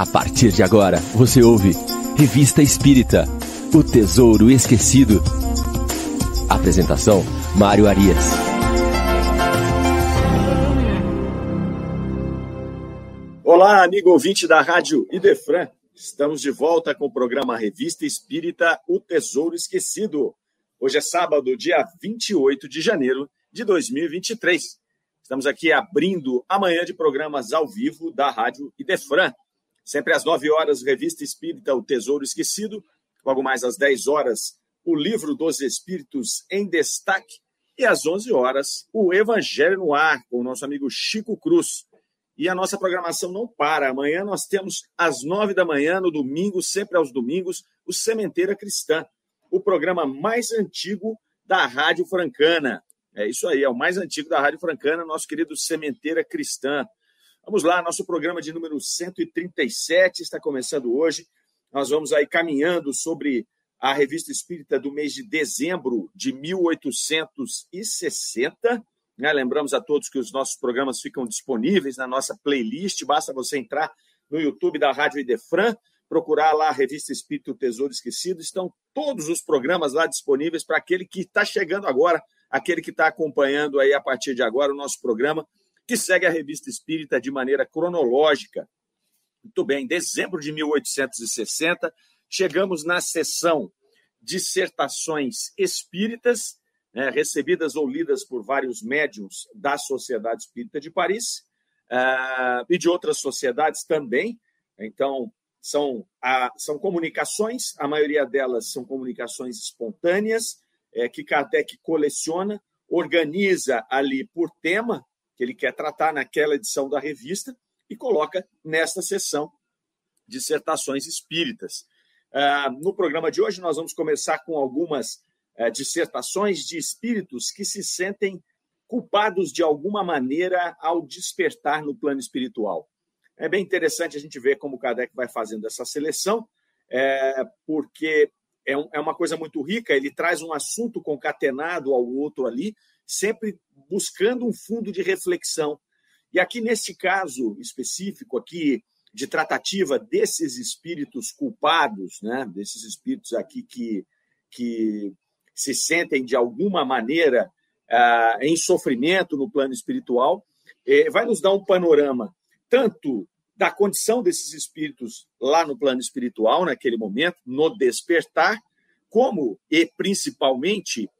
A partir de agora, você ouve Revista Espírita O Tesouro Esquecido. Apresentação: Mário Arias. Olá, amigo ouvinte da Rádio Idefran. Estamos de volta com o programa Revista Espírita O Tesouro Esquecido. Hoje é sábado, dia 28 de janeiro de 2023. Estamos aqui abrindo amanhã de programas ao vivo da Rádio Idefran. Sempre às 9 horas, Revista Espírita O Tesouro Esquecido. Logo mais às 10 horas, o Livro dos Espíritos em Destaque. E às 11 horas, o Evangelho no Ar, com o nosso amigo Chico Cruz. E a nossa programação não para. Amanhã nós temos às 9 da manhã, no domingo, sempre aos domingos, o Sementeira Cristã, o programa mais antigo da Rádio Francana. É isso aí, é o mais antigo da Rádio Francana, nosso querido Sementeira Cristã. Vamos lá, nosso programa de número 137 está começando hoje. Nós vamos aí caminhando sobre a Revista Espírita do mês de dezembro de 1860. Né? Lembramos a todos que os nossos programas ficam disponíveis na nossa playlist, basta você entrar no YouTube da Rádio Idefran, procurar lá a Revista Espírito Tesouro Esquecido. Estão todos os programas lá disponíveis para aquele que está chegando agora aquele que está acompanhando aí a partir de agora o nosso programa, que segue a Revista Espírita de maneira cronológica. Muito bem, dezembro de 1860, chegamos na sessão Dissertações Espíritas, né, recebidas ou lidas por vários médiums da Sociedade Espírita de Paris uh, e de outras sociedades também. Então, são, são comunicações, a maioria delas são comunicações espontâneas, é, que Kardec coleciona, organiza ali por tema que ele quer tratar naquela edição da revista e coloca nesta sessão dissertações espíritas. Ah, no programa de hoje, nós vamos começar com algumas eh, dissertações de espíritos que se sentem culpados de alguma maneira ao despertar no plano espiritual. É bem interessante a gente ver como Kardec vai fazendo essa seleção, é, porque é, é uma coisa muito rica, ele traz um assunto concatenado ao outro ali, sempre buscando um fundo de reflexão. E aqui, neste caso específico aqui, de tratativa desses espíritos culpados, né, desses espíritos aqui que, que se sentem de alguma maneira ah, em sofrimento no plano espiritual, eh, vai nos dar um panorama tanto da condição desses espíritos lá no plano espiritual, naquele momento, no despertar, como e principalmente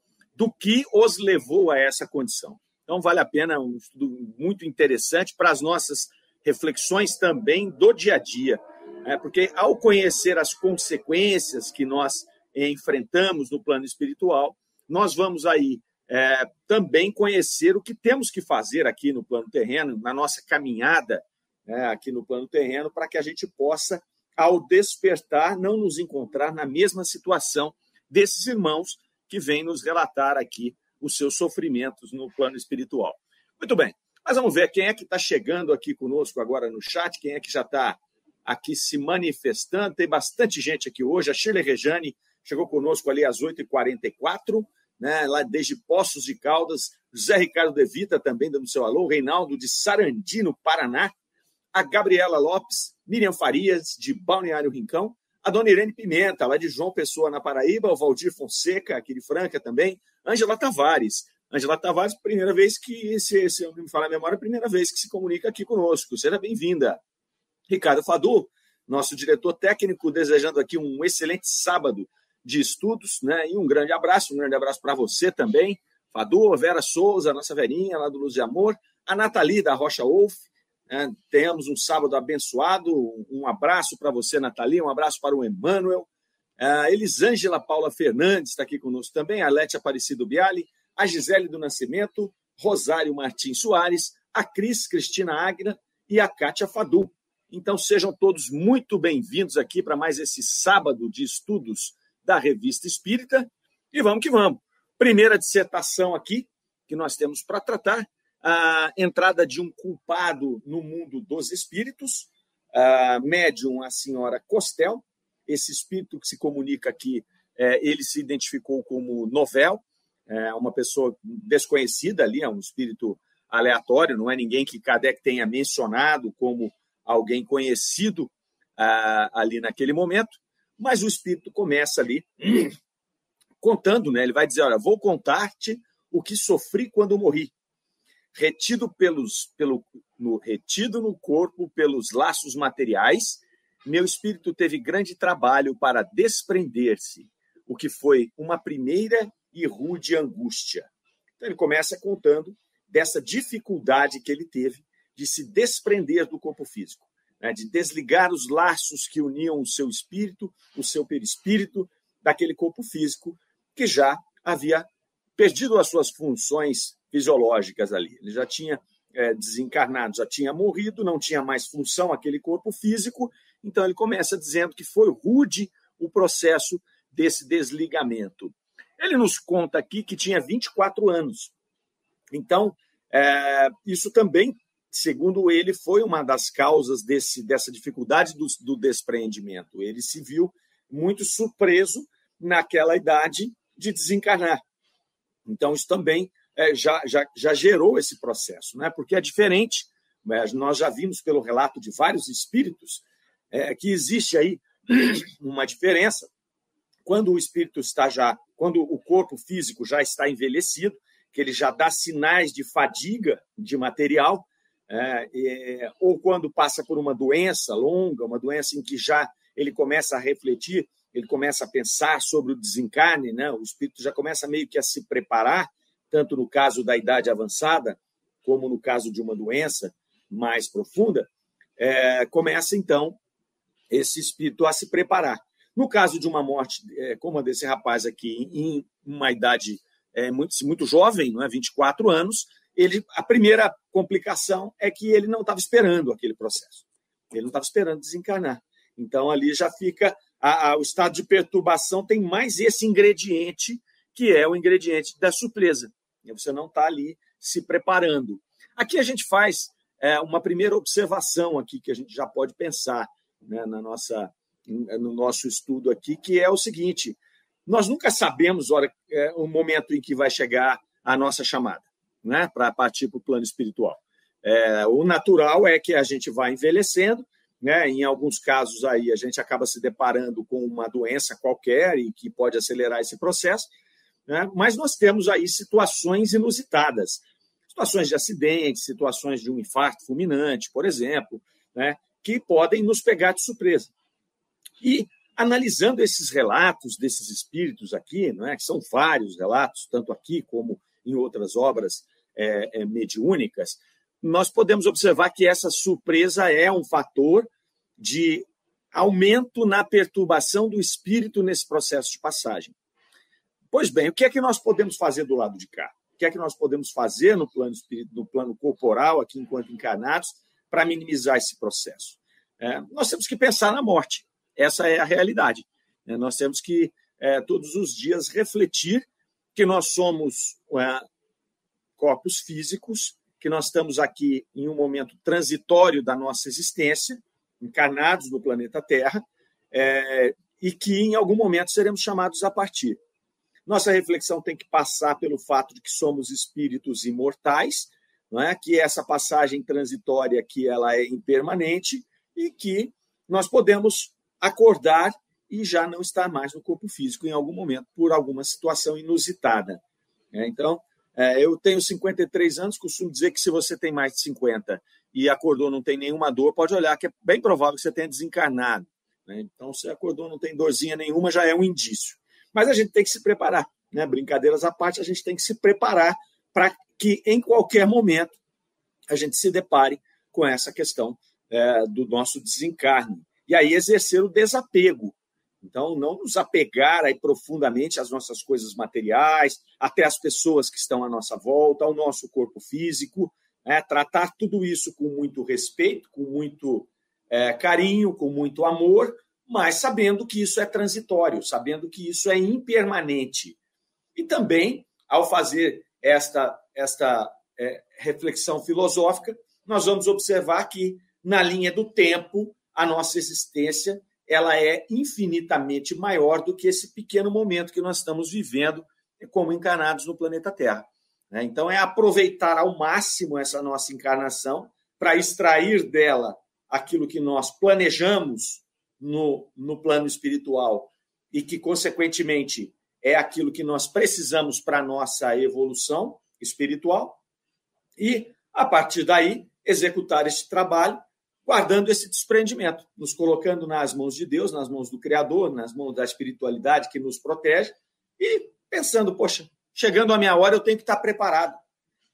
do que os levou a essa condição. Então, vale a pena um estudo muito interessante para as nossas reflexões também do dia a dia, né? porque ao conhecer as consequências que nós enfrentamos no plano espiritual, nós vamos aí é, também conhecer o que temos que fazer aqui no plano terreno, na nossa caminhada né, aqui no plano terreno, para que a gente possa, ao despertar, não nos encontrar na mesma situação desses irmãos que vêm nos relatar aqui os seus sofrimentos no plano espiritual. Muito bem, mas vamos ver quem é que está chegando aqui conosco agora no chat, quem é que já está aqui se manifestando. Tem bastante gente aqui hoje. A Shirley Rejane chegou conosco ali às 8h44, né, lá desde Poços de Caldas. José Ricardo De Vita também dando seu alô. Reinaldo de Sarandi, no Paraná a Gabriela Lopes, Miriam Farias, de Balneário Rincão, a dona Irene Pimenta, lá de João Pessoa, na Paraíba, o Valdir Fonseca, aqui de Franca também, Ângela Tavares. Ângela Tavares, primeira vez que, se, se eu me falar a memória, primeira vez que se comunica aqui conosco. Seja bem-vinda. Ricardo Fadu, nosso diretor técnico, desejando aqui um excelente sábado de estudos, né? E um grande abraço, um grande abraço para você também. Fadu, Vera Souza, nossa velhinha lá do Luz de Amor, a Nathalie da Rocha Wolf, é, tenhamos um sábado abençoado. Um abraço para você, Natalia. Um abraço para o Emmanuel. A Elisângela Paula Fernandes está aqui conosco também. A Lete Aparecido Biali. A Gisele do Nascimento. Rosário Martins Soares. A Cris Cristina Agra e a Kátia Fadu. Então sejam todos muito bem-vindos aqui para mais esse sábado de estudos da Revista Espírita. E vamos que vamos. Primeira dissertação aqui que nós temos para tratar a entrada de um culpado no mundo dos espíritos, a médium, a senhora Costel. Esse espírito que se comunica aqui, é, ele se identificou como Novel, é uma pessoa desconhecida ali, é um espírito aleatório, não é ninguém que Kardec tenha mencionado como alguém conhecido ali naquele momento, mas o espírito começa ali contando, né? Ele vai dizer: Olha, vou contar-te o que sofri quando morri. Retido, pelos, pelo, no, retido no corpo pelos laços materiais, meu espírito teve grande trabalho para desprender-se, o que foi uma primeira e rude angústia. Então, ele começa contando dessa dificuldade que ele teve de se desprender do corpo físico, né, de desligar os laços que uniam o seu espírito, o seu perispírito, daquele corpo físico que já havia perdido as suas funções fisiológicas ali. Ele já tinha é, desencarnado, já tinha morrido, não tinha mais função aquele corpo físico. Então ele começa dizendo que foi rude o processo desse desligamento. Ele nos conta aqui que tinha 24 anos. Então, é, isso também segundo ele, foi uma das causas desse, dessa dificuldade do, do despreendimento. Ele se viu muito surpreso naquela idade de desencarnar. Então, isso também é, já, já, já gerou esse processo, né? porque é diferente. Mas nós já vimos pelo relato de vários espíritos é, que existe aí uma diferença quando o espírito está já, quando o corpo físico já está envelhecido, que ele já dá sinais de fadiga de material, é, é, ou quando passa por uma doença longa, uma doença em que já ele começa a refletir, ele começa a pensar sobre o desencarne, né? o espírito já começa meio que a se preparar, tanto no caso da idade avançada, como no caso de uma doença mais profunda, é, começa então esse espírito a se preparar. No caso de uma morte é, como a desse rapaz aqui, em uma idade é, muito, muito jovem, não é? 24 anos, ele, a primeira complicação é que ele não estava esperando aquele processo. Ele não estava esperando desencarnar. Então, ali já fica. A, a, o estado de perturbação tem mais esse ingrediente, que é o ingrediente da surpresa. Você não está ali se preparando. Aqui a gente faz é, uma primeira observação aqui que a gente já pode pensar né, na nossa, no nosso estudo aqui, que é o seguinte: nós nunca sabemos é, o momento em que vai chegar a nossa chamada né, para partir para o plano espiritual. É, o natural é que a gente vai envelhecendo, né, em alguns casos aí a gente acaba se deparando com uma doença qualquer e que pode acelerar esse processo, né, mas nós temos aí situações inusitadas, situações de acidente, situações de um infarto fulminante, por exemplo, né, que podem nos pegar de surpresa. E analisando esses relatos desses espíritos aqui, é, que são vários relatos, tanto aqui como em outras obras é, é, mediúnicas, nós podemos observar que essa surpresa é um fator de aumento na perturbação do espírito nesse processo de passagem. Pois bem, o que é que nós podemos fazer do lado de cá? O que é que nós podemos fazer no plano no plano corporal, aqui enquanto encarnados, para minimizar esse processo? É, nós temos que pensar na morte. Essa é a realidade. É, nós temos que é, todos os dias refletir que nós somos é, corpos físicos, que nós estamos aqui em um momento transitório da nossa existência, encarnados no planeta Terra, é, e que em algum momento seremos chamados a partir. Nossa reflexão tem que passar pelo fato de que somos espíritos imortais, não é? que essa passagem transitória aqui ela é impermanente e que nós podemos acordar e já não estar mais no corpo físico em algum momento por alguma situação inusitada. É, então, é, eu tenho 53 anos, costumo dizer que se você tem mais de 50 e acordou não tem nenhuma dor, pode olhar que é bem provável que você tenha desencarnado. Né? Então, se acordou não tem dorzinha nenhuma, já é um indício. Mas a gente tem que se preparar. Né? Brincadeiras à parte, a gente tem que se preparar para que em qualquer momento a gente se depare com essa questão é, do nosso desencarne. E aí exercer o desapego, então, não nos apegar aí profundamente às nossas coisas materiais, até às pessoas que estão à nossa volta, ao nosso corpo físico, né? tratar tudo isso com muito respeito, com muito é, carinho, com muito amor, mas sabendo que isso é transitório, sabendo que isso é impermanente. E também, ao fazer esta, esta é, reflexão filosófica, nós vamos observar que, na linha do tempo, a nossa existência ela é infinitamente maior do que esse pequeno momento que nós estamos vivendo como encarnados no planeta Terra. Né? Então, é aproveitar ao máximo essa nossa encarnação para extrair dela aquilo que nós planejamos no, no plano espiritual e que, consequentemente, é aquilo que nós precisamos para a nossa evolução espiritual, e, a partir daí, executar esse trabalho, guardando esse desprendimento, nos colocando nas mãos de Deus, nas mãos do Criador, nas mãos da espiritualidade que nos protege, e pensando, poxa, chegando a minha hora, eu tenho que estar preparado.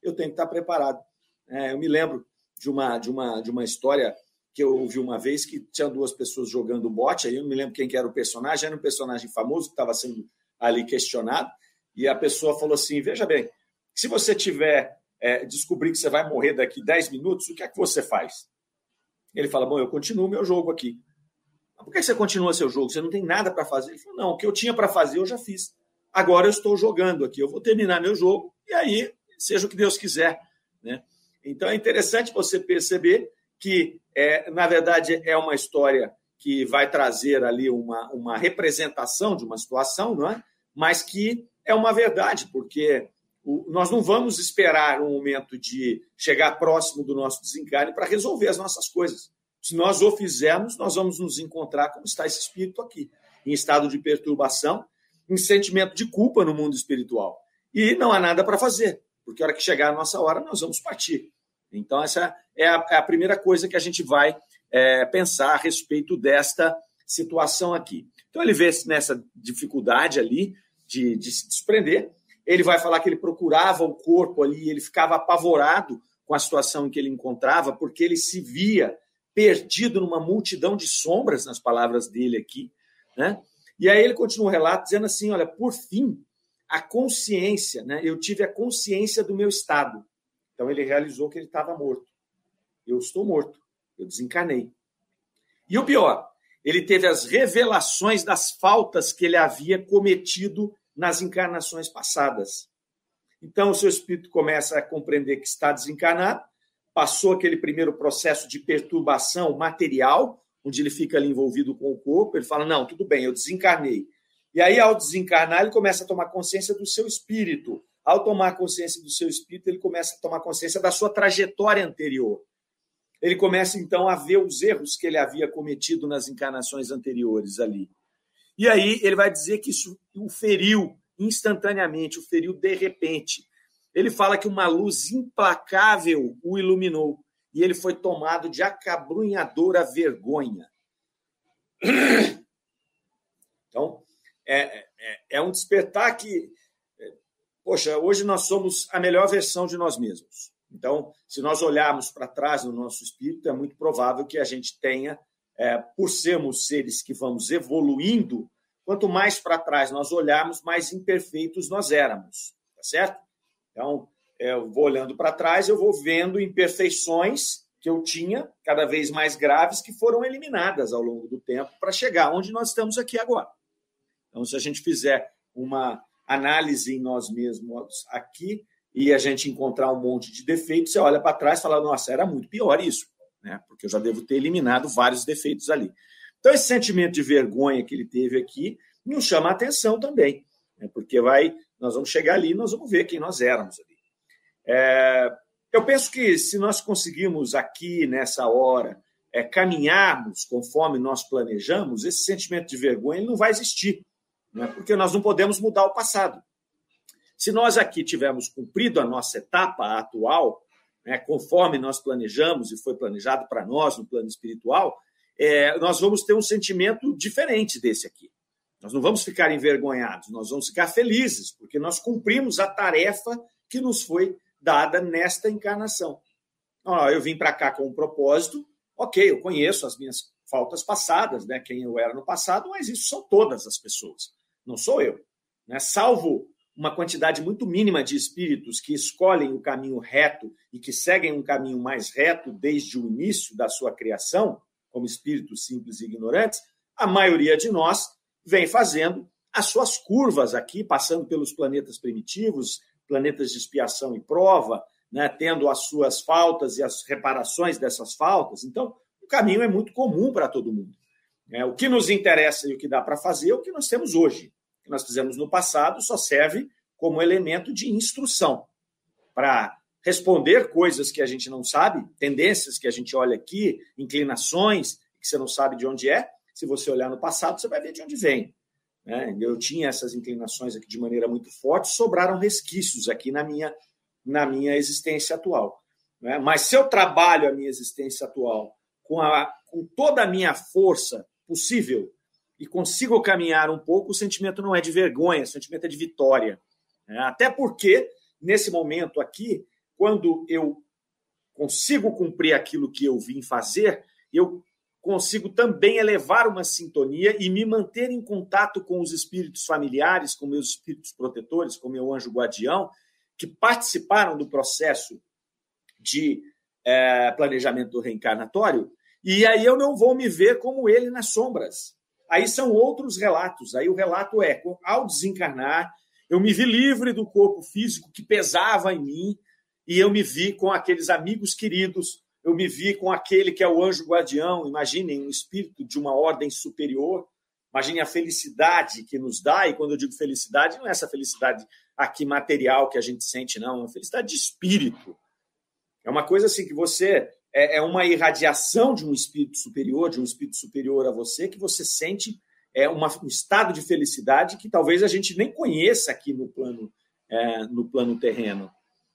Eu tenho que estar preparado. É, eu me lembro de uma, de, uma, de uma história que eu ouvi uma vez que tinha duas pessoas jogando bote, aí eu não me lembro quem que era o personagem, era um personagem famoso que estava sendo ali questionado, e a pessoa falou assim: veja bem, se você tiver é, descobrir que você vai morrer daqui 10 minutos, o que é que você faz? Ele fala: bom, eu continuo meu jogo aqui. Por que você continua seu jogo? Você não tem nada para fazer? Ele falou: não, o que eu tinha para fazer eu já fiz. Agora eu estou jogando aqui, eu vou terminar meu jogo e aí seja o que Deus quiser. Né? Então é interessante você perceber que, é, na verdade, é uma história que vai trazer ali uma, uma representação de uma situação, não é? mas que é uma verdade, porque nós não vamos esperar um momento de chegar próximo do nosso desencarne para resolver as nossas coisas. Se nós o fizermos, nós vamos nos encontrar como está esse espírito aqui, em estado de perturbação, em sentimento de culpa no mundo espiritual. E não há nada para fazer, porque a hora que chegar a nossa hora, nós vamos partir. Então, essa é a, é a primeira coisa que a gente vai é, pensar a respeito desta situação aqui. Então, ele vê nessa dificuldade ali de, de se desprender. Ele vai falar que ele procurava o corpo ali, ele ficava apavorado com a situação em que ele encontrava, porque ele se via perdido numa multidão de sombras, nas palavras dele aqui. Né? E aí ele continua o relato dizendo assim: olha, por fim, a consciência, né? eu tive a consciência do meu estado. Então ele realizou que ele estava morto. Eu estou morto, eu desencarnei. E o pior, ele teve as revelações das faltas que ele havia cometido nas encarnações passadas. Então o seu espírito começa a compreender que está desencarnado, passou aquele primeiro processo de perturbação material, onde ele fica ali envolvido com o corpo, ele fala: Não, tudo bem, eu desencarnei. E aí, ao desencarnar, ele começa a tomar consciência do seu espírito. Ao tomar consciência do seu espírito, ele começa a tomar consciência da sua trajetória anterior. Ele começa, então, a ver os erros que ele havia cometido nas encarnações anteriores ali. E aí, ele vai dizer que isso o feriu instantaneamente, o feriu de repente. Ele fala que uma luz implacável o iluminou e ele foi tomado de acabrunhadora vergonha. Então, é, é, é um despertar que, poxa, hoje nós somos a melhor versão de nós mesmos. Então, se nós olharmos para trás no nosso espírito, é muito provável que a gente tenha, é, por sermos seres que vamos evoluindo, quanto mais para trás nós olharmos, mais imperfeitos nós éramos, tá certo? Então, eu vou olhando para trás, eu vou vendo imperfeições que eu tinha, cada vez mais graves, que foram eliminadas ao longo do tempo para chegar onde nós estamos aqui agora. Então, se a gente fizer uma análise em nós mesmos aqui e a gente encontrar um monte de defeitos, você olha para trás e fala: nossa, era muito pior isso, né? porque eu já devo ter eliminado vários defeitos ali. Então, esse sentimento de vergonha que ele teve aqui nos chama a atenção também, né? porque vai, nós vamos chegar ali e nós vamos ver quem nós éramos ali. É, eu penso que se nós conseguirmos aqui, nessa hora, é, caminharmos conforme nós planejamos, esse sentimento de vergonha ele não vai existir, né? porque nós não podemos mudar o passado. Se nós aqui tivermos cumprido a nossa etapa atual, né, conforme nós planejamos e foi planejado para nós no plano espiritual, é, nós vamos ter um sentimento diferente desse aqui. Nós não vamos ficar envergonhados, nós vamos ficar felizes, porque nós cumprimos a tarefa que nos foi dada nesta encarnação. Ah, eu vim para cá com um propósito, ok, eu conheço as minhas faltas passadas, né, quem eu era no passado, mas isso são todas as pessoas, não sou eu. Né? Salvo uma quantidade muito mínima de espíritos que escolhem o caminho reto e que seguem um caminho mais reto desde o início da sua criação, como espíritos simples e ignorantes, a maioria de nós vem fazendo as suas curvas aqui, passando pelos planetas primitivos, planetas de expiação e prova, né, tendo as suas faltas e as reparações dessas faltas. Então, o caminho é muito comum para todo mundo. É, o que nos interessa e o que dá para fazer é o que nós temos hoje. Que nós fizemos no passado só serve como elemento de instrução para responder coisas que a gente não sabe, tendências que a gente olha aqui, inclinações que você não sabe de onde é, Se você olhar no passado, você vai ver de onde vem. Né? Eu tinha essas inclinações aqui de maneira muito forte, sobraram resquícios aqui na minha, na minha existência atual. Né? Mas se eu trabalho a minha existência atual com, a, com toda a minha força possível e consigo caminhar um pouco, o sentimento não é de vergonha, o sentimento é de vitória. Né? Até porque, nesse momento aqui, quando eu consigo cumprir aquilo que eu vim fazer, eu consigo também elevar uma sintonia e me manter em contato com os espíritos familiares, com meus espíritos protetores, com meu anjo guardião, que participaram do processo de é, planejamento reencarnatório, e aí eu não vou me ver como ele nas sombras. Aí são outros relatos. Aí o relato é: ao desencarnar, eu me vi livre do corpo físico que pesava em mim, e eu me vi com aqueles amigos queridos eu me vi com aquele que é o anjo guardião. Imaginem um espírito de uma ordem superior. Imagine a felicidade que nos dá. E quando eu digo felicidade, não é essa felicidade aqui material que a gente sente, não. É uma felicidade de espírito. É uma coisa assim que você. É, é uma irradiação de um espírito superior, de um espírito superior a você, que você sente é uma, um estado de felicidade que talvez a gente nem conheça aqui no plano, é, no plano terreno.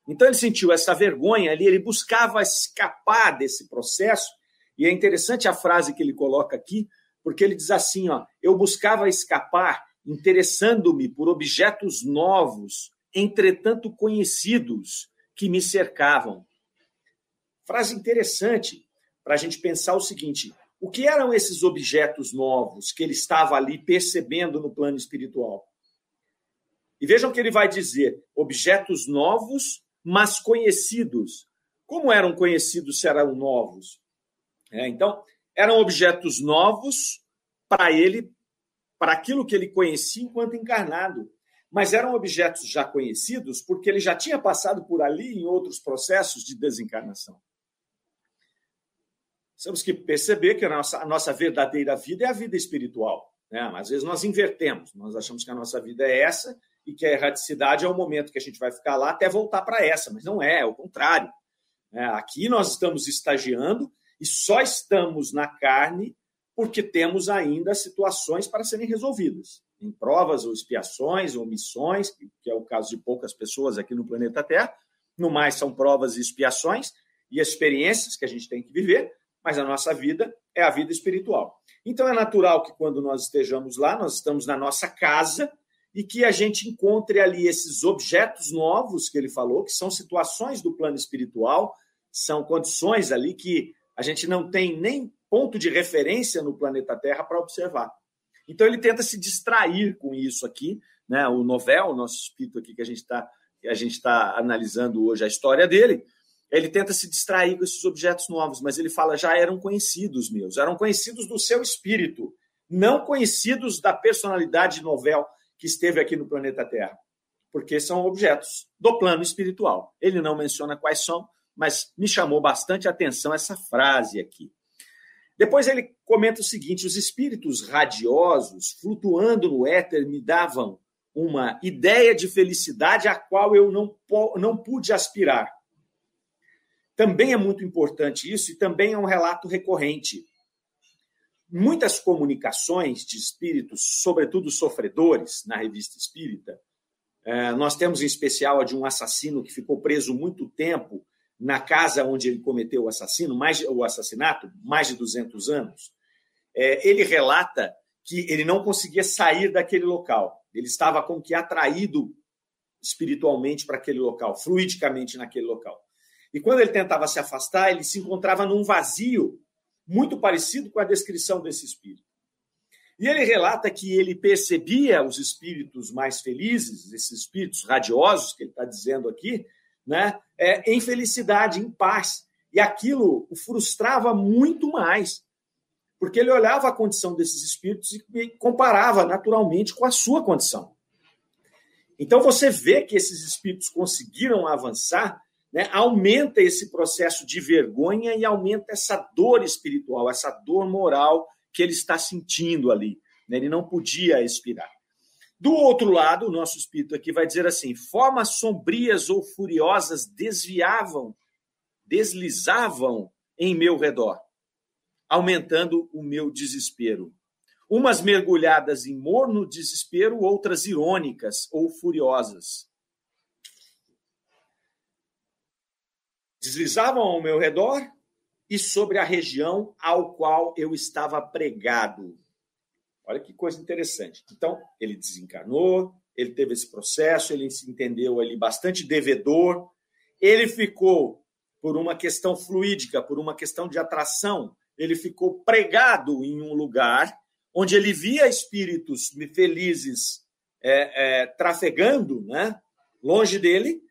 Então ele sentiu essa vergonha ali, ele buscava escapar desse processo, e é interessante a frase que ele coloca aqui, porque ele diz assim: ó, eu buscava escapar interessando-me por objetos novos, entretanto conhecidos, que me cercavam. Frase interessante para a gente pensar o seguinte: o que eram esses objetos novos que ele estava ali percebendo no plano espiritual? E vejam que ele vai dizer: objetos novos mas conhecidos. Como eram conhecidos se eram novos? É, então, eram objetos novos para ele, para aquilo que ele conhecia enquanto encarnado. Mas eram objetos já conhecidos porque ele já tinha passado por ali em outros processos de desencarnação. Temos que perceber que a nossa, a nossa verdadeira vida é a vida espiritual. Né? Às vezes nós invertemos, nós achamos que a nossa vida é essa e que a erraticidade é o momento que a gente vai ficar lá até voltar para essa, mas não é, é o contrário. É, aqui nós estamos estagiando e só estamos na carne porque temos ainda situações para serem resolvidas, em provas ou expiações ou missões, que é o caso de poucas pessoas aqui no planeta Terra. No mais, são provas e expiações e experiências que a gente tem que viver, mas a nossa vida é a vida espiritual. Então é natural que quando nós estejamos lá, nós estamos na nossa casa, e que a gente encontre ali esses objetos novos que ele falou, que são situações do plano espiritual, são condições ali que a gente não tem nem ponto de referência no planeta Terra para observar. Então ele tenta se distrair com isso aqui, né? O Novel, o nosso espírito aqui que a gente está a gente está analisando hoje a história dele, ele tenta se distrair com esses objetos novos, mas ele fala já eram conhecidos meus, eram conhecidos do seu espírito, não conhecidos da personalidade Novel que esteve aqui no planeta Terra, porque são objetos do plano espiritual. Ele não menciona quais são, mas me chamou bastante atenção essa frase aqui. Depois ele comenta o seguinte: os espíritos radiosos flutuando no éter me davam uma ideia de felicidade a qual eu não, não pude aspirar. Também é muito importante isso e também é um relato recorrente muitas comunicações de espíritos, sobretudo sofredores, na revista espírita. É, nós temos em especial a de um assassino que ficou preso muito tempo na casa onde ele cometeu o assassino, mais o assassinato, mais de 200 anos. É, ele relata que ele não conseguia sair daquele local. Ele estava como que atraído espiritualmente para aquele local, fluidicamente naquele local. E quando ele tentava se afastar, ele se encontrava num vazio muito parecido com a descrição desse espírito. E ele relata que ele percebia os espíritos mais felizes, esses espíritos radiosos que ele está dizendo aqui, né, é, em felicidade, em paz. E aquilo o frustrava muito mais, porque ele olhava a condição desses espíritos e comparava naturalmente com a sua condição. Então você vê que esses espíritos conseguiram avançar né, aumenta esse processo de vergonha e aumenta essa dor espiritual, essa dor moral que ele está sentindo ali. Né? Ele não podia expirar. Do outro lado, o nosso espírito aqui vai dizer assim: formas sombrias ou furiosas desviavam, deslizavam em meu redor, aumentando o meu desespero. umas mergulhadas em morno desespero, outras irônicas ou furiosas. Deslizavam ao meu redor e sobre a região ao qual eu estava pregado. Olha que coisa interessante. Então, ele desencarnou, ele teve esse processo, ele se entendeu ali bastante devedor, ele ficou por uma questão fluídica, por uma questão de atração, ele ficou pregado em um lugar onde ele via espíritos felizes é, é, trafegando, né, longe dele,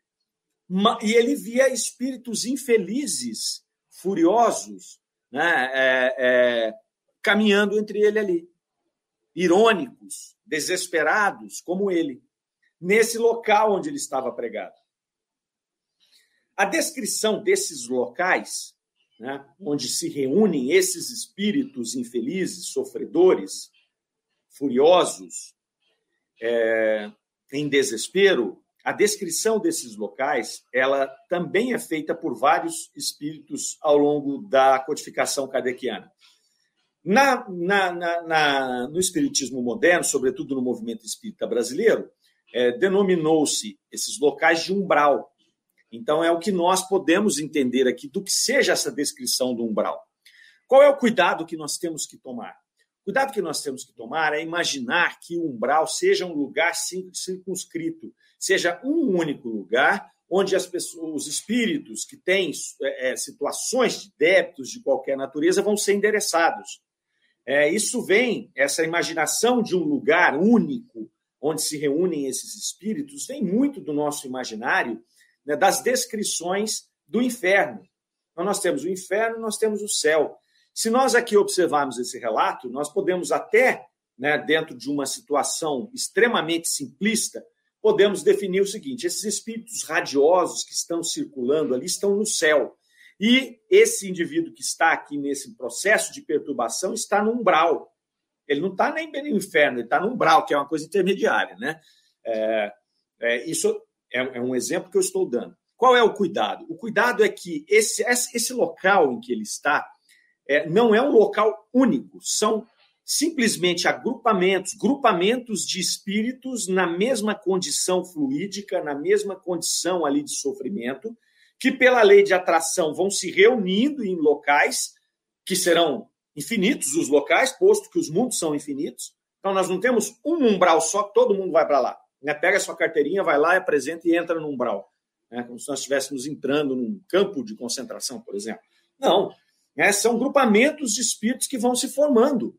e ele via espíritos infelizes, furiosos, né, é, é, caminhando entre ele ali, irônicos, desesperados, como ele, nesse local onde ele estava pregado. A descrição desses locais, né, onde se reúnem esses espíritos infelizes, sofredores, furiosos, é, em desespero, a descrição desses locais, ela também é feita por vários espíritos ao longo da codificação kardeciana. Na, na, na, no espiritismo moderno, sobretudo no movimento espírita brasileiro, é, denominou-se esses locais de umbral. Então, é o que nós podemos entender aqui do que seja essa descrição do umbral. Qual é o cuidado que nós temos que tomar? O cuidado que nós temos que tomar é imaginar que o umbral seja um lugar circunscrito, seja um único lugar onde as pessoas, os espíritos que têm é, é, situações de débitos de qualquer natureza vão ser endereçados. É, isso vem, essa imaginação de um lugar único onde se reúnem esses espíritos, vem muito do nosso imaginário, né, das descrições do inferno. Então, nós temos o inferno, nós temos o céu. Se nós aqui observarmos esse relato, nós podemos até, né, dentro de uma situação extremamente simplista, podemos definir o seguinte: esses espíritos radiosos que estão circulando ali estão no céu. E esse indivíduo que está aqui nesse processo de perturbação está no umbral. Ele não está nem bem no inferno, ele está no umbral, que é uma coisa intermediária. Né? É, é, isso é, é, um exemplo que eu estou dando. Qual é o cuidado? O cuidado é que esse, esse local em que ele está é, não é um local único, são simplesmente agrupamentos, grupamentos de espíritos na mesma condição fluídica, na mesma condição ali de sofrimento, que pela lei de atração vão se reunindo em locais que serão infinitos os locais, posto que os mundos são infinitos. Então nós não temos um umbral só, todo mundo vai para lá. Né? Pega sua carteirinha, vai lá, apresenta e entra no umbral. Né? Como se nós estivéssemos entrando num campo de concentração, por exemplo. Não. Né? São grupamentos de espíritos que vão se formando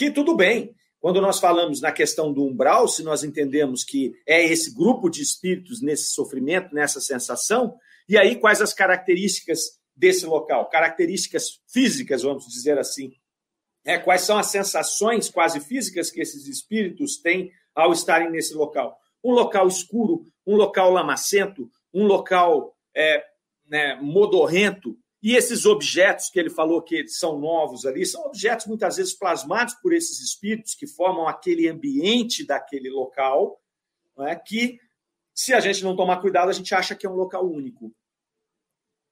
que tudo bem. Quando nós falamos na questão do umbral, se nós entendemos que é esse grupo de espíritos nesse sofrimento, nessa sensação, e aí quais as características desse local? Características físicas, vamos dizer assim. É, quais são as sensações quase físicas que esses espíritos têm ao estarem nesse local? Um local escuro, um local lamacento, um local é, né, modorrento, e esses objetos que ele falou que são novos ali, são objetos muitas vezes plasmados por esses espíritos que formam aquele ambiente daquele local, é? que, se a gente não tomar cuidado, a gente acha que é um local único.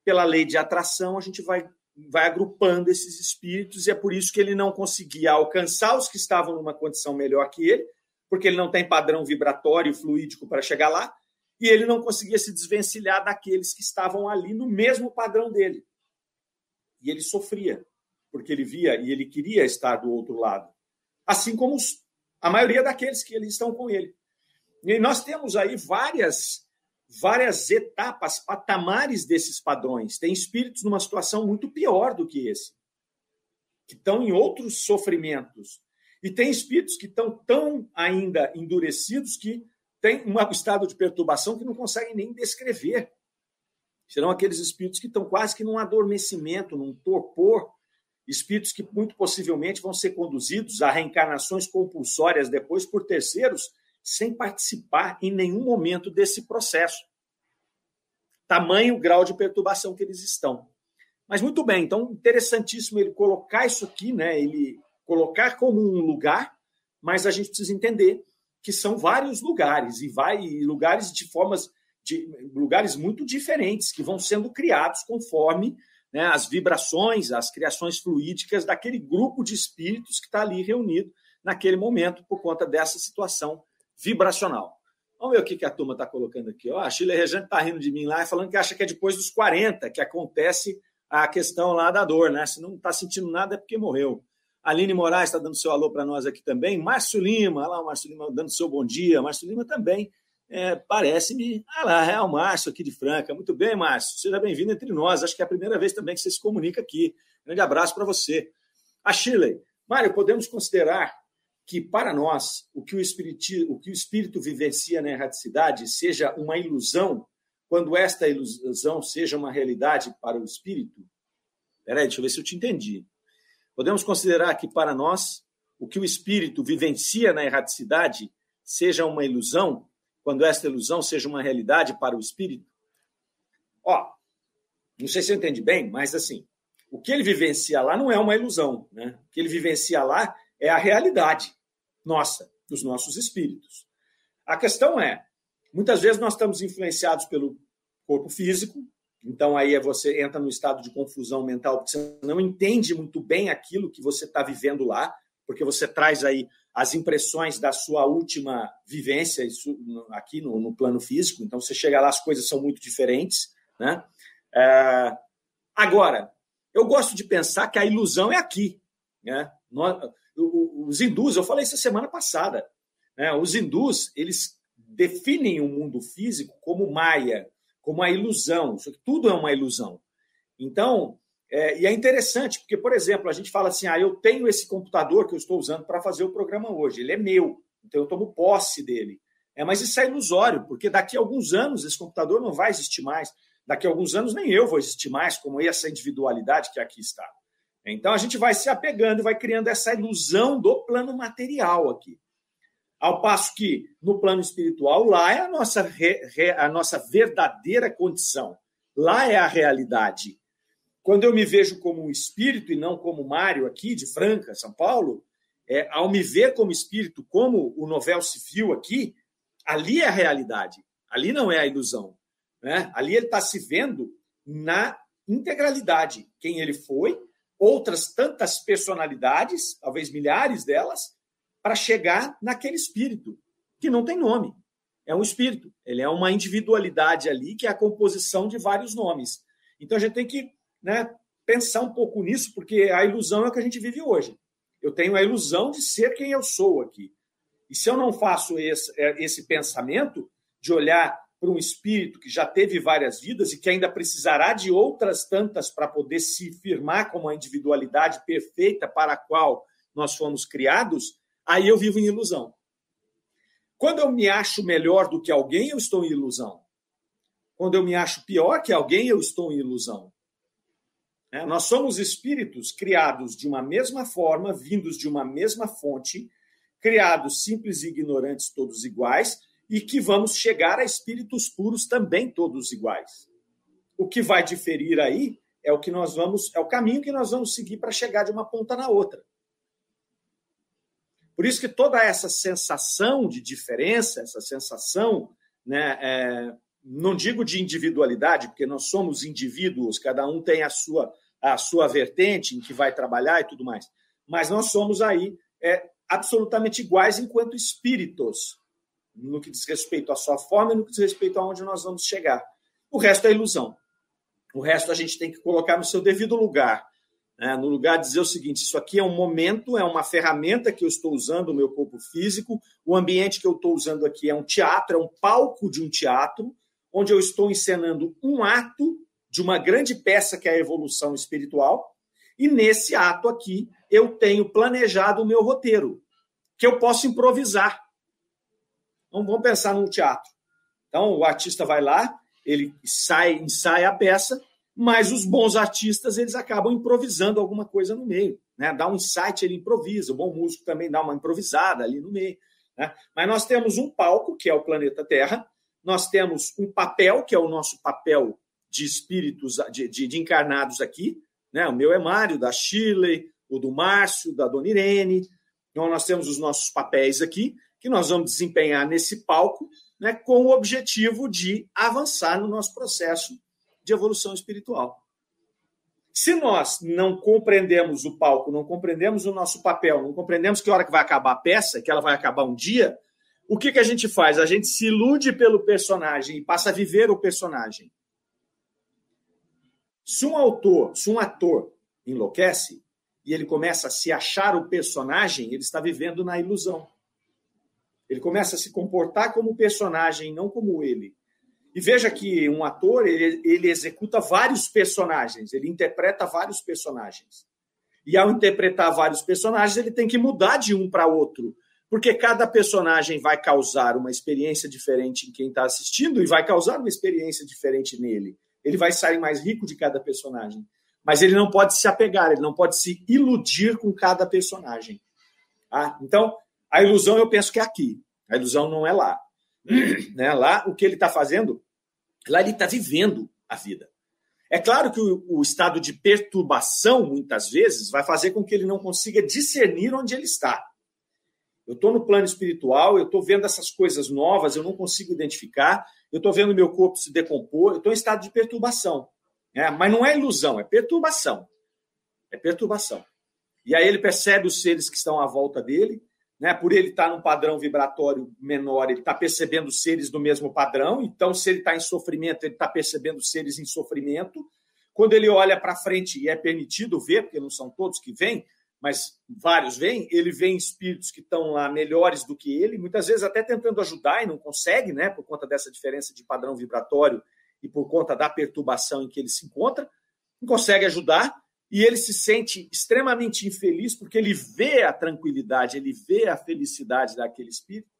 Pela lei de atração, a gente vai, vai agrupando esses espíritos, e é por isso que ele não conseguia alcançar os que estavam numa condição melhor que ele, porque ele não tem padrão vibratório fluídico para chegar lá, e ele não conseguia se desvencilhar daqueles que estavam ali no mesmo padrão dele. E ele sofria, porque ele via e ele queria estar do outro lado. Assim como a maioria daqueles que estão com ele. E nós temos aí várias várias etapas, patamares desses padrões. Tem espíritos numa situação muito pior do que esse, que estão em outros sofrimentos. E tem espíritos que estão tão ainda endurecidos que têm um estado de perturbação que não conseguem nem descrever serão aqueles espíritos que estão quase que num adormecimento, num torpor, espíritos que muito possivelmente vão ser conduzidos a reencarnações compulsórias depois por terceiros, sem participar em nenhum momento desse processo. Tamanho grau de perturbação que eles estão. Mas muito bem, então interessantíssimo ele colocar isso aqui, né? Ele colocar como um lugar, mas a gente precisa entender que são vários lugares e vai lugares de formas de lugares muito diferentes que vão sendo criados conforme né, as vibrações, as criações fluídicas daquele grupo de espíritos que está ali reunido naquele momento por conta dessa situação vibracional. Vamos ver o que a turma está colocando aqui. A Chile Rejane está rindo de mim lá, falando que acha que é depois dos 40 que acontece a questão lá da dor, né? Se não está sentindo nada é porque morreu. Aline Moraes está dando seu alô para nós aqui também. Márcio Lima, olha lá o Márcio Lima dando seu bom dia. Márcio Lima também é, parece-me. Ah lá, é o Márcio aqui de Franca. Muito bem, Márcio. Seja bem-vindo entre nós. Acho que é a primeira vez também que você se comunica aqui. Grande abraço para você. A Chile. Mário, podemos considerar que para nós o que o espírito, o que o espírito vivencia na erraticidade seja uma ilusão, quando esta ilusão seja uma realidade para o espírito? Peraí, deixa eu ver se eu te entendi. Podemos considerar que para nós o que o espírito vivencia na erraticidade seja uma ilusão, quando esta ilusão seja uma realidade para o espírito? Ó, não sei se eu entendi bem, mas assim, o que ele vivencia lá não é uma ilusão, né? O que ele vivencia lá é a realidade nossa, dos nossos espíritos. A questão é, muitas vezes nós estamos influenciados pelo corpo físico, então aí é você entra no estado de confusão mental, porque você não entende muito bem aquilo que você está vivendo lá, porque você traz aí as impressões da sua última vivência aqui no, no plano físico, então você chega lá, as coisas são muito diferentes. Né? É, agora, eu gosto de pensar que a ilusão é aqui. Né? Nós, os hindus, eu falei isso semana passada, né? os hindus, eles definem o mundo físico como maia, como a ilusão, tudo é uma ilusão. Então, é, e é interessante, porque, por exemplo, a gente fala assim, ah, eu tenho esse computador que eu estou usando para fazer o programa hoje, ele é meu, então eu tomo posse dele. É, mas isso é ilusório, porque daqui a alguns anos esse computador não vai existir mais, daqui a alguns anos nem eu vou existir mais, como essa individualidade que aqui está. Então a gente vai se apegando e vai criando essa ilusão do plano material aqui. Ao passo que no plano espiritual, lá é a nossa, re, re, a nossa verdadeira condição. Lá é a realidade. Quando eu me vejo como um espírito e não como Mário aqui de Franca, São Paulo, é, ao me ver como espírito, como o novel se viu aqui, ali é a realidade. Ali não é a ilusão. Né? Ali ele está se vendo na integralidade. Quem ele foi, outras tantas personalidades, talvez milhares delas, para chegar naquele espírito, que não tem nome. É um espírito, ele é uma individualidade ali, que é a composição de vários nomes. Então a gente tem que né, pensar um pouco nisso, porque a ilusão é o que a gente vive hoje. Eu tenho a ilusão de ser quem eu sou aqui. E se eu não faço esse, é, esse pensamento de olhar para um espírito que já teve várias vidas e que ainda precisará de outras tantas para poder se firmar como a individualidade perfeita para a qual nós fomos criados, aí eu vivo em ilusão. Quando eu me acho melhor do que alguém, eu estou em ilusão. Quando eu me acho pior que alguém, eu estou em ilusão. É, nós somos espíritos criados de uma mesma forma, vindos de uma mesma fonte, criados simples e ignorantes, todos iguais, e que vamos chegar a espíritos puros também todos iguais. O que vai diferir aí é o que nós vamos, é o caminho que nós vamos seguir para chegar de uma ponta na outra. Por isso que toda essa sensação de diferença, essa sensação, né, é, não digo de individualidade, porque nós somos indivíduos, cada um tem a sua a sua vertente em que vai trabalhar e tudo mais, mas nós somos aí é, absolutamente iguais enquanto espíritos, no que diz respeito à sua forma e no que diz respeito aonde nós vamos chegar. O resto é ilusão. O resto a gente tem que colocar no seu devido lugar. Né? No lugar de dizer o seguinte: isso aqui é um momento, é uma ferramenta que eu estou usando, o meu corpo físico. O ambiente que eu estou usando aqui é um teatro, é um palco de um teatro, onde eu estou encenando um ato de uma grande peça que é a evolução espiritual. E nesse ato aqui, eu tenho planejado o meu roteiro, que eu posso improvisar. Então, vamos pensar no teatro. Então, o artista vai lá, ele sai, ensaia a peça, mas os bons artistas eles acabam improvisando alguma coisa no meio. Né? Dá um insight, ele improvisa. O bom músico também dá uma improvisada ali no meio. Né? Mas nós temos um palco, que é o planeta Terra, nós temos um papel, que é o nosso papel de espíritos, de, de, de encarnados aqui. Né? O meu é Mário, da Shirley, o do Márcio, da Dona Irene. Então, nós temos os nossos papéis aqui que nós vamos desempenhar nesse palco, né, com o objetivo de avançar no nosso processo de evolução espiritual. Se nós não compreendemos o palco, não compreendemos o nosso papel, não compreendemos que hora que vai acabar a peça, que ela vai acabar um dia, o que, que a gente faz? A gente se ilude pelo personagem e passa a viver o personagem. Se um autor, se um ator enlouquece e ele começa a se achar o personagem, ele está vivendo na ilusão. Ele começa a se comportar como personagem, não como ele. E veja que um ator, ele, ele executa vários personagens, ele interpreta vários personagens. E ao interpretar vários personagens, ele tem que mudar de um para outro, porque cada personagem vai causar uma experiência diferente em quem está assistindo e vai causar uma experiência diferente nele. Ele vai sair mais rico de cada personagem. Mas ele não pode se apegar, ele não pode se iludir com cada personagem. Ah, então, a ilusão eu penso que é aqui. A ilusão não é lá. Né? Lá, o que ele está fazendo, lá ele está vivendo a vida. É claro que o, o, estado de perturbação, muitas vezes, vai fazer com que ele não consiga discernir onde ele está. Eu estou no plano espiritual, eu estou vendo essas coisas novas, eu não consigo identificar, eu estou vendo meu corpo se decompor, eu estou em estado de perturbação. Né? Mas não é ilusão, é perturbação. É perturbação. E aí ele percebe os seres que estão à volta dele, né? Por ele estar num padrão vibratório menor, ele está percebendo seres do mesmo padrão. Então, se ele está em sofrimento, ele está percebendo seres em sofrimento. Quando ele olha para frente e é permitido ver, porque não são todos que vêm, mas vários vêm, ele vê espíritos que estão lá melhores do que ele, muitas vezes até tentando ajudar e não consegue, né? Por conta dessa diferença de padrão vibratório e por conta da perturbação em que ele se encontra, não consegue ajudar e ele se sente extremamente infeliz porque ele vê a tranquilidade, ele vê a felicidade daquele espírito.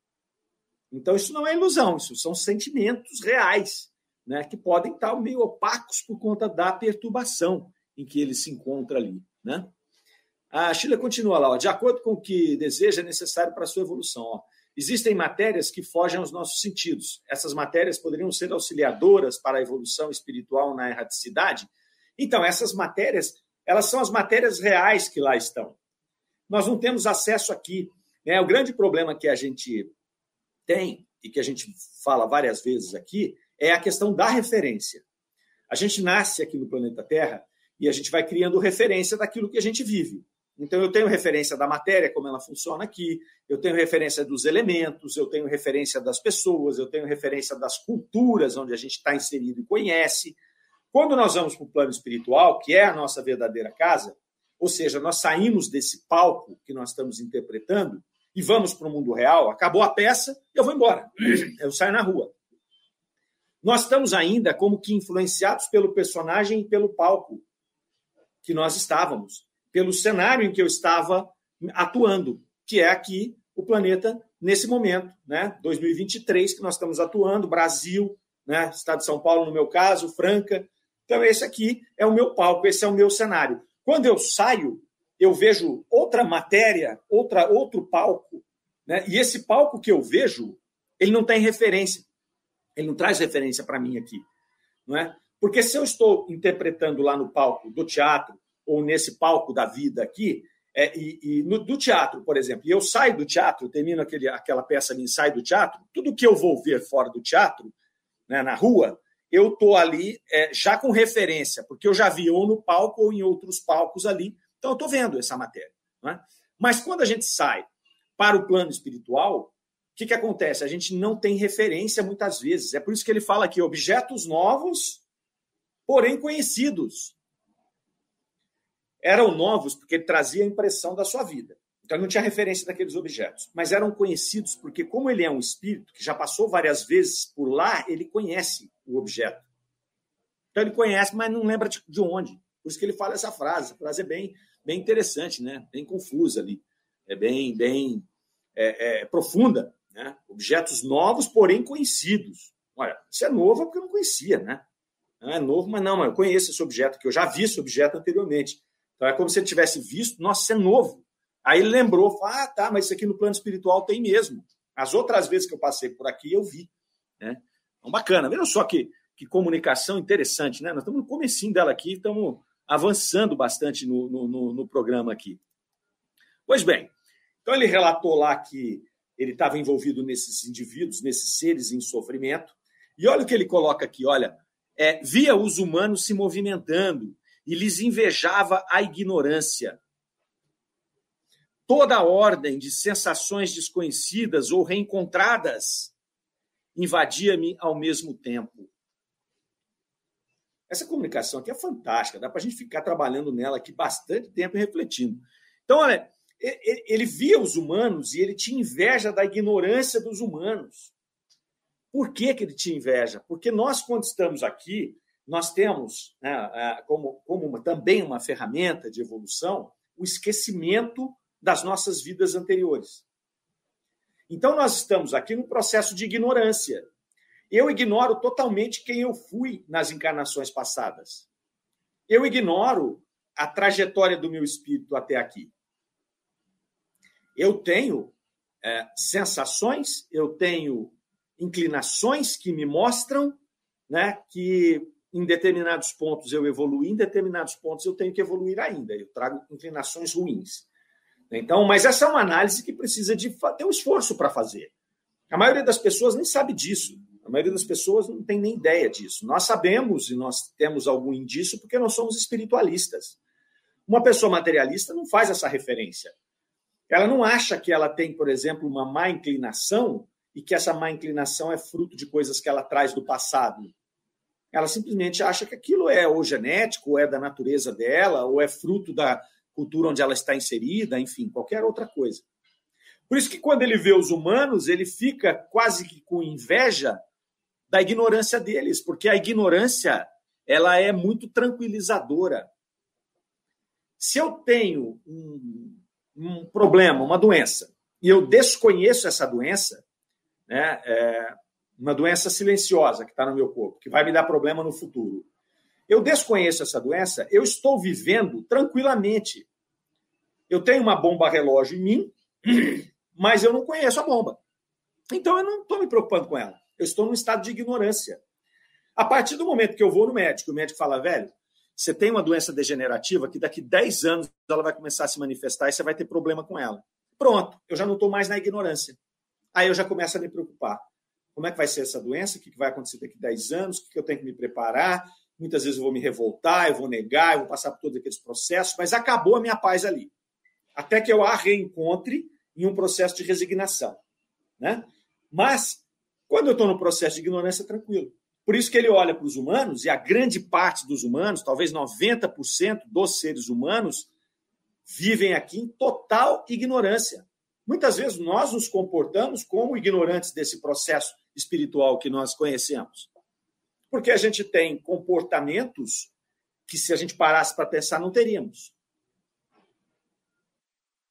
Então, isso não é ilusão, isso são sentimentos reais, né, que podem estar meio opacos por conta da perturbação em que ele se encontra ali. Né? A Sheila continua lá, ó, de acordo com o que deseja, é necessário para a sua evolução. Ó. Existem matérias que fogem aos nossos sentidos. Essas matérias poderiam ser auxiliadoras para a evolução espiritual na erraticidade. Então, essas matérias elas são as matérias reais que lá estão. Nós não temos acesso aqui. Né? O grande problema que a gente tem, e que a gente fala várias vezes aqui, é a questão da referência. A gente nasce aqui no planeta Terra e a gente vai criando referência daquilo que a gente vive. Então, eu tenho referência da matéria, como ela funciona aqui, eu tenho referência dos elementos, eu tenho referência das pessoas, eu tenho referência das culturas onde a gente está inserido e conhece. Quando nós vamos para o plano espiritual, que é a nossa verdadeira casa, ou seja, nós saímos desse palco que nós estamos interpretando e vamos para o mundo real, acabou a peça eu vou embora. Eu saio na rua. Nós estamos ainda como que influenciados pelo personagem e pelo palco que nós estávamos, pelo cenário em que eu estava atuando, que é aqui o planeta nesse momento, né? 2023 que nós estamos atuando, Brasil, né? Estado de São Paulo no meu caso, Franca, então, esse aqui é o meu palco, esse é o meu cenário. Quando eu saio, eu vejo outra matéria, outra, outro palco, né? e esse palco que eu vejo, ele não tem referência. Ele não traz referência para mim aqui. Não é? Porque se eu estou interpretando lá no palco do teatro, ou nesse palco da vida aqui, é, e, e no, do teatro, por exemplo, e eu saio do teatro, termino aquele, aquela peça minha, saio do teatro, tudo que eu vou ver fora do teatro, né, na rua, eu estou ali é, já com referência, porque eu já vi ou no palco ou em outros palcos ali, então eu estou vendo essa matéria. É? Mas quando a gente sai para o plano espiritual, o que, que acontece? A gente não tem referência muitas vezes. É por isso que ele fala aqui: objetos novos, porém conhecidos. Eram novos porque ele trazia a impressão da sua vida. Então não tinha referência daqueles objetos, mas eram conhecidos porque, como ele é um espírito que já passou várias vezes por lá, ele conhece o objeto. Então ele conhece, mas não lembra de, onde. Por isso que ele fala essa frase. A frase é bem, bem interessante, né? bem confusa ali. É bem, bem é, é, profunda. Né? Objetos novos, porém conhecidos. Olha, isso é novo porque eu não conhecia, né? Não é novo, mas não, mas eu conheço esse objeto, que eu já vi esse objeto anteriormente. Então é como se ele tivesse visto, nossa, isso é novo. Aí ele lembrou, ah, tá, mas isso aqui no plano espiritual tem mesmo. As outras vezes que eu passei por aqui, eu vi. Né? Então, bacana. Veja só que, que comunicação interessante, né? Nós estamos no comecinho dela aqui, estamos avançando bastante no, no, no, no programa aqui. Pois bem, então ele relatou lá que ele estava envolvido nesses indivíduos, nesses seres em sofrimento. E olha o que ele coloca aqui, olha, é, via os humanos se movimentando e lhes invejava a ignorância. Toda a ordem de sensações desconhecidas ou reencontradas invadia-me ao mesmo tempo. Essa comunicação aqui é fantástica, dá para a gente ficar trabalhando nela aqui bastante tempo e refletindo. Então, olha, ele via os humanos e ele tinha inveja da ignorância dos humanos. Por que, que ele tinha inveja? Porque nós, quando estamos aqui, nós temos, né, como, como também uma ferramenta de evolução, o esquecimento das nossas vidas anteriores. Então, nós estamos aqui no processo de ignorância. Eu ignoro totalmente quem eu fui nas encarnações passadas. Eu ignoro a trajetória do meu espírito até aqui. Eu tenho é, sensações, eu tenho inclinações que me mostram né, que em determinados pontos eu evoluí, em determinados pontos eu tenho que evoluir ainda. Eu trago inclinações ruins. Então, mas essa é uma análise que precisa de ter um esforço para fazer. A maioria das pessoas nem sabe disso. A maioria das pessoas não tem nem ideia disso. Nós sabemos e nós temos algum indício porque nós somos espiritualistas. Uma pessoa materialista não faz essa referência. Ela não acha que ela tem, por exemplo, uma má inclinação e que essa má inclinação é fruto de coisas que ela traz do passado. Ela simplesmente acha que aquilo é ou genético, ou é da natureza dela, ou é fruto da cultura onde ela está inserida, enfim, qualquer outra coisa. Por isso que quando ele vê os humanos, ele fica quase que com inveja da ignorância deles, porque a ignorância ela é muito tranquilizadora. Se eu tenho um, um problema, uma doença, e eu desconheço essa doença, né, é uma doença silenciosa que está no meu corpo, que vai me dar problema no futuro. Eu desconheço essa doença, eu estou vivendo tranquilamente. Eu tenho uma bomba relógio em mim, mas eu não conheço a bomba. Então eu não estou me preocupando com ela. Eu estou num estado de ignorância. A partir do momento que eu vou no médico, o médico fala, velho, você tem uma doença degenerativa que daqui 10 anos ela vai começar a se manifestar e você vai ter problema com ela. Pronto, eu já não estou mais na ignorância. Aí eu já começo a me preocupar. Como é que vai ser essa doença? O que vai acontecer daqui 10 anos? O que eu tenho que me preparar? Muitas vezes eu vou me revoltar, eu vou negar, eu vou passar por todos aqueles processos, mas acabou a minha paz ali. Até que eu a reencontre em um processo de resignação. Né? Mas quando eu estou no processo de ignorância, tranquilo. Por isso que ele olha para os humanos, e a grande parte dos humanos, talvez 90% dos seres humanos, vivem aqui em total ignorância. Muitas vezes nós nos comportamos como ignorantes desse processo espiritual que nós conhecemos. Porque a gente tem comportamentos que, se a gente parasse para pensar, não teríamos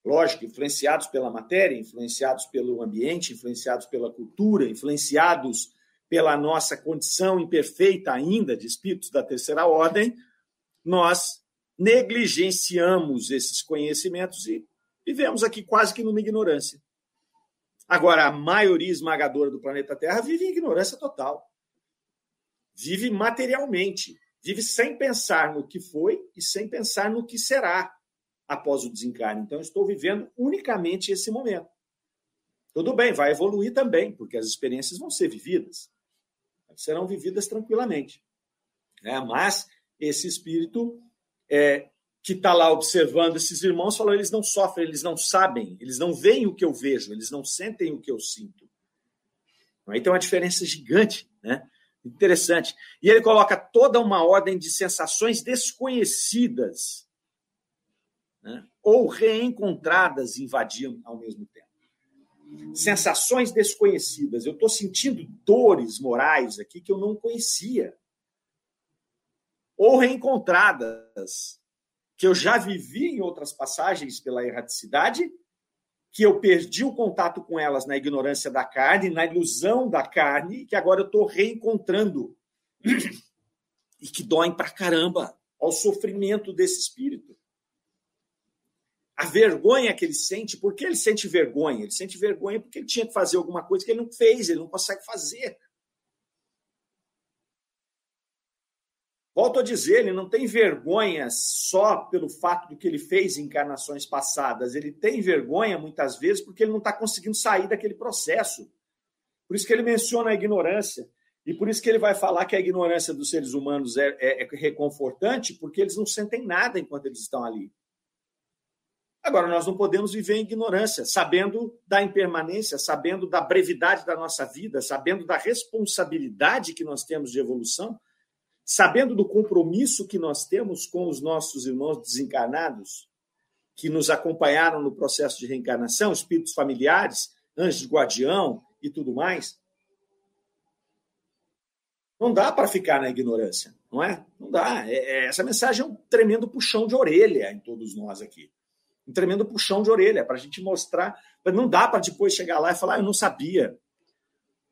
lógico, influenciados pela matéria, influenciados pelo ambiente, influenciados pela cultura, influenciados pela nossa condição imperfeita ainda de espíritos da terceira ordem, nós negligenciamos esses conhecimentos e vivemos aqui quase que numa ignorância. Agora, a maioria esmagadora do planeta Terra vive em ignorância total. Vive materialmente, vive sem pensar no que foi e sem pensar no que será após o desencarne. Então, estou vivendo unicamente esse momento. Tudo bem, vai evoluir também, porque as experiências vão ser vividas. Serão vividas tranquilamente. É, mas esse espírito é, que está lá observando esses irmãos falou: eles não sofrem, eles não sabem, eles não veem o que eu vejo, eles não sentem o que eu sinto. Aí tem uma diferença gigante, né? Interessante. E ele coloca toda uma ordem de sensações desconhecidas né? ou reencontradas invadiam ao mesmo tempo. Sensações desconhecidas. Eu estou sentindo dores morais aqui que eu não conhecia. Ou reencontradas, que eu já vivi em outras passagens pela erraticidade, que eu perdi o contato com elas na ignorância da carne, na ilusão da carne, que agora eu estou reencontrando. E que doem pra caramba ao sofrimento desse espírito a vergonha que ele sente, por que ele sente vergonha? Ele sente vergonha porque ele tinha que fazer alguma coisa que ele não fez, ele não consegue fazer. Volto a dizer, ele não tem vergonha só pelo fato do que ele fez em encarnações passadas, ele tem vergonha muitas vezes porque ele não está conseguindo sair daquele processo. Por isso que ele menciona a ignorância. E por isso que ele vai falar que a ignorância dos seres humanos é, é, é reconfortante, porque eles não sentem nada enquanto eles estão ali. Agora, nós não podemos viver em ignorância, sabendo da impermanência, sabendo da brevidade da nossa vida, sabendo da responsabilidade que nós temos de evolução, sabendo do compromisso que nós temos com os nossos irmãos desencarnados, que nos acompanharam no processo de reencarnação, espíritos familiares, anjos de guardião e tudo mais. Não dá para ficar na ignorância, não é? Não dá. É, é, essa mensagem é um tremendo puxão de orelha em todos nós aqui um tremendo puxão de orelha para a gente mostrar. Não dá para depois chegar lá e falar, ah, eu não sabia.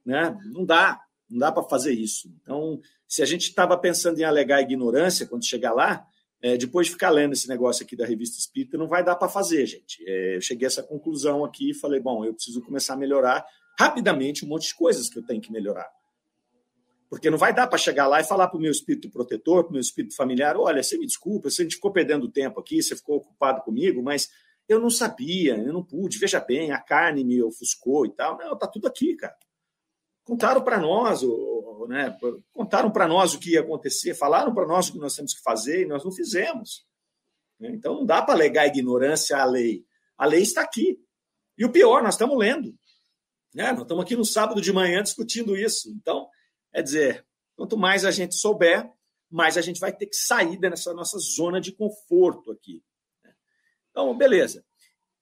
Né? Não dá, não dá para fazer isso. Então, se a gente estava pensando em alegar ignorância quando chegar lá, é, depois de ficar lendo esse negócio aqui da revista Espírita, não vai dar para fazer, gente. É, eu cheguei a essa conclusão aqui e falei, bom, eu preciso começar a melhorar rapidamente um monte de coisas que eu tenho que melhorar. Porque não vai dar para chegar lá e falar para o meu espírito protetor, para o meu espírito familiar: olha, você me desculpa, você ficou perdendo tempo aqui, você ficou ocupado comigo, mas eu não sabia, eu não pude. Veja bem, a carne me ofuscou e tal. Não, tá tudo aqui, cara. Contaram para nós, né? Contaram para nós o que ia acontecer, falaram para nós o que nós temos que fazer e nós não fizemos. Então não dá para alegar ignorância à lei. A lei está aqui. E o pior, nós estamos lendo. Né? Nós estamos aqui no sábado de manhã discutindo isso. Então, é dizer, quanto mais a gente souber, mais a gente vai ter que sair dessa nossa zona de conforto aqui. Então, beleza.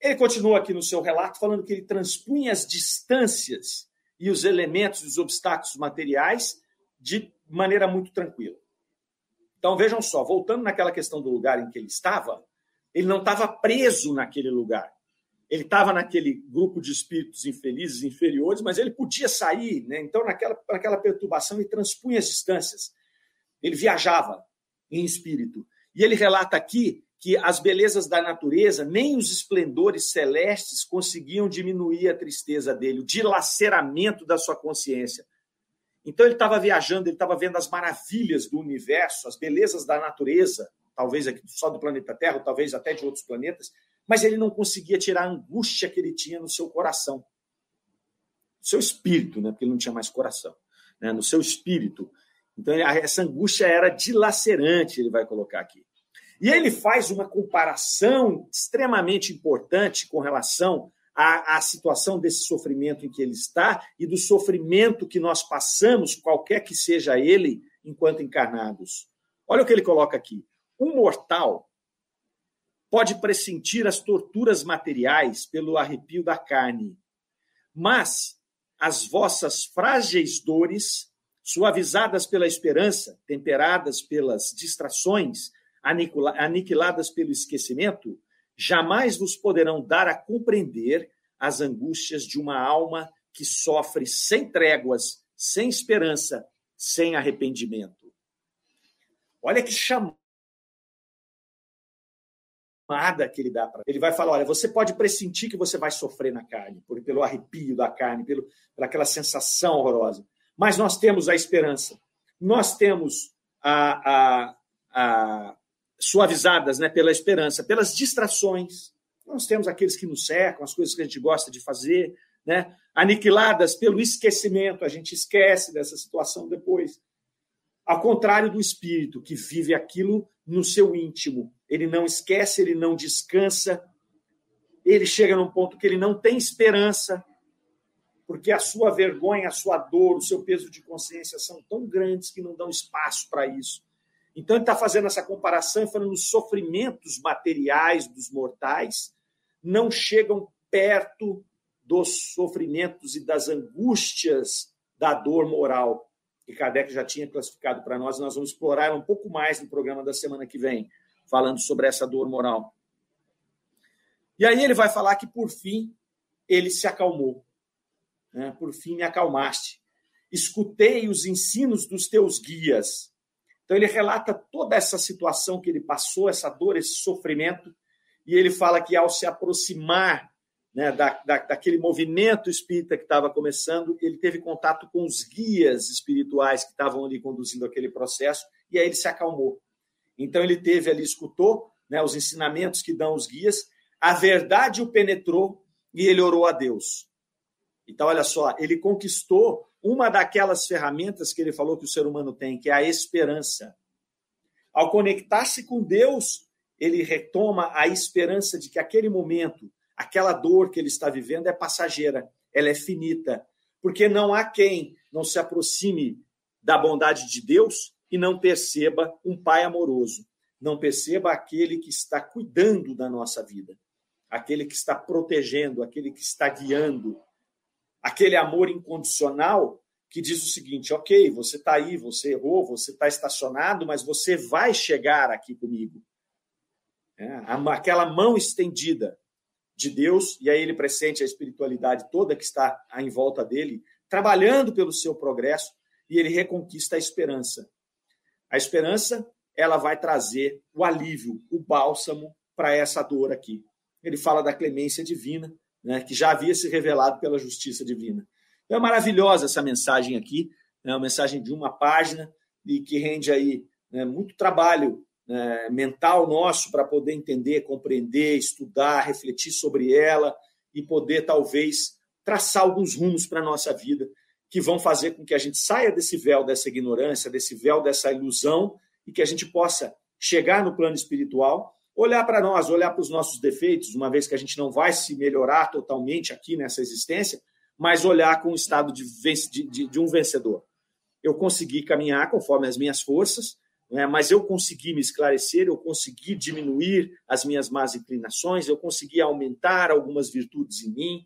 Ele continua aqui no seu relato falando que ele transpunha as distâncias e os elementos, os obstáculos materiais de maneira muito tranquila. Então, vejam só, voltando naquela questão do lugar em que ele estava, ele não estava preso naquele lugar ele estava naquele grupo de espíritos infelizes, inferiores, mas ele podia sair, né? então naquela, naquela perturbação ele transpunha as distâncias. Ele viajava em espírito. E ele relata aqui que as belezas da natureza, nem os esplendores celestes conseguiam diminuir a tristeza dele, o dilaceramento da sua consciência. Então ele estava viajando, ele estava vendo as maravilhas do universo, as belezas da natureza, talvez aqui só do planeta Terra, talvez até de outros planetas, mas ele não conseguia tirar a angústia que ele tinha no seu coração, no seu espírito, né? porque ele não tinha mais coração, né? no seu espírito. Então, essa angústia era dilacerante, ele vai colocar aqui. E ele faz uma comparação extremamente importante com relação à, à, situação desse sofrimento em que ele está e do sofrimento que nós passamos, qualquer que seja ele, enquanto encarnados. Olha o que ele coloca aqui. Um mortal pode pressentir as torturas materiais pelo arrepio da carne, mas as vossas frágeis dores, suavizadas pela esperança, temperadas pelas distrações, aniquiladas pelo esquecimento, jamais vos poderão dar a compreender as angústias de uma alma que sofre sem tréguas, sem esperança, sem arrependimento. Olha que chamada que ele dá para ele vai falar olha você pode pressentir que você vai sofrer na carne por, pelo arrepio da carne pelo aquela sensação horrorosa mas nós temos a esperança nós temos a, a, a suavizadas né pela esperança pelas distrações nós temos aqueles que nos cercam as coisas que a gente gosta de fazer né aniquiladas pelo esquecimento a gente esquece dessa situação depois ao contrário do espírito que vive aquilo no seu íntimo ele não esquece, ele não descansa, ele chega num ponto que ele não tem esperança, porque a sua vergonha, a sua dor, o seu peso de consciência são tão grandes que não dão espaço para isso. Então, ele está fazendo essa comparação e falando os sofrimentos materiais dos mortais não chegam perto dos sofrimentos e das angústias da dor moral, que Kardec já tinha classificado para nós. Nós vamos explorar um pouco mais no programa da semana que vem falando sobre essa dor moral. E aí ele vai falar que, por fim, ele se acalmou. Né? Por fim, me acalmaste. Escutei os ensinos dos teus guias. Então, ele relata toda essa situação que ele passou, essa dor, esse sofrimento, e ele fala que, ao se aproximar né, da, da, daquele movimento espírita que estava começando, ele teve contato com os guias espirituais que estavam ali conduzindo aquele processo, e aí ele se acalmou. Então ele teve ali, escutou né, os ensinamentos que dão os guias, a verdade o penetrou e ele orou a Deus. Então, olha só, ele conquistou uma daquelas ferramentas que ele falou que o ser humano tem, que é a esperança. Ao conectar-se com Deus, ele retoma a esperança de que aquele momento, aquela dor que ele está vivendo é passageira, ela é finita, porque não há quem não se aproxime da bondade de Deus e não perceba um pai amoroso, não perceba aquele que está cuidando da nossa vida, aquele que está protegendo, aquele que está guiando, aquele amor incondicional que diz o seguinte: ok, você está aí, você errou, você está estacionado, mas você vai chegar aqui comigo. É, aquela mão estendida de Deus, e aí ele pressente a espiritualidade toda que está em volta dele, trabalhando pelo seu progresso, e ele reconquista a esperança. A esperança, ela vai trazer o alívio, o bálsamo para essa dor aqui. Ele fala da clemência divina, né, que já havia se revelado pela justiça divina. Então, é maravilhosa essa mensagem aqui, né, uma mensagem de uma página e que rende aí né, muito trabalho né, mental nosso para poder entender, compreender, estudar, refletir sobre ela e poder talvez traçar alguns rumos para a nossa vida que vão fazer com que a gente saia desse véu dessa ignorância, desse véu dessa ilusão e que a gente possa chegar no plano espiritual, olhar para nós, olhar para os nossos defeitos, uma vez que a gente não vai se melhorar totalmente aqui nessa existência, mas olhar com o estado de, de, de um vencedor. Eu consegui caminhar conforme as minhas forças, né, mas eu consegui me esclarecer, eu consegui diminuir as minhas más inclinações, eu consegui aumentar algumas virtudes em mim,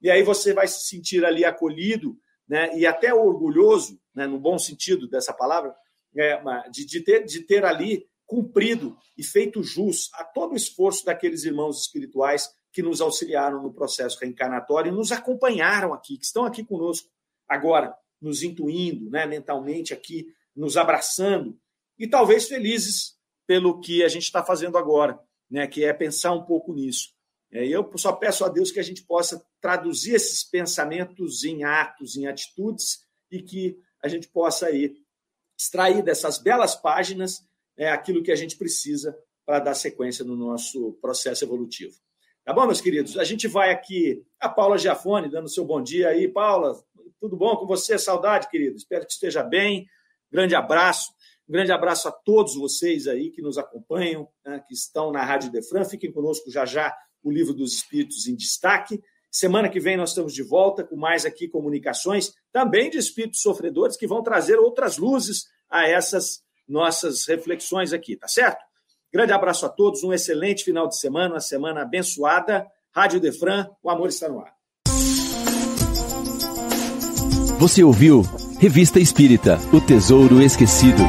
e aí você vai se sentir ali acolhido né, e até orgulhoso, né, no bom sentido dessa palavra, é, de, de, ter, de ter ali cumprido e feito jus a todo o esforço daqueles irmãos espirituais que nos auxiliaram no processo reencarnatório e nos acompanharam aqui, que estão aqui conosco agora, nos intuindo né, mentalmente aqui, nos abraçando e talvez felizes pelo que a gente está fazendo agora, né, que é pensar um pouco nisso. É, eu só peço a Deus que a gente possa traduzir esses pensamentos em atos, em atitudes e que a gente possa aí extrair dessas belas páginas é, aquilo que a gente precisa para dar sequência no nosso processo evolutivo. Tá bom, meus queridos? A gente vai aqui, a Paula Giafone, dando seu bom dia aí. Paula, tudo bom com você? Saudade, querido. Espero que esteja bem. Grande abraço. Um grande abraço a todos vocês aí que nos acompanham, né, que estão na Rádio Defran. Fiquem conosco já já o Livro dos Espíritos em Destaque. Semana que vem nós estamos de volta com mais aqui comunicações, também de espíritos sofredores, que vão trazer outras luzes a essas nossas reflexões aqui, tá certo? Grande abraço a todos, um excelente final de semana, uma semana abençoada. Rádio Defran, o amor está no ar. Você ouviu Revista Espírita O Tesouro Esquecido.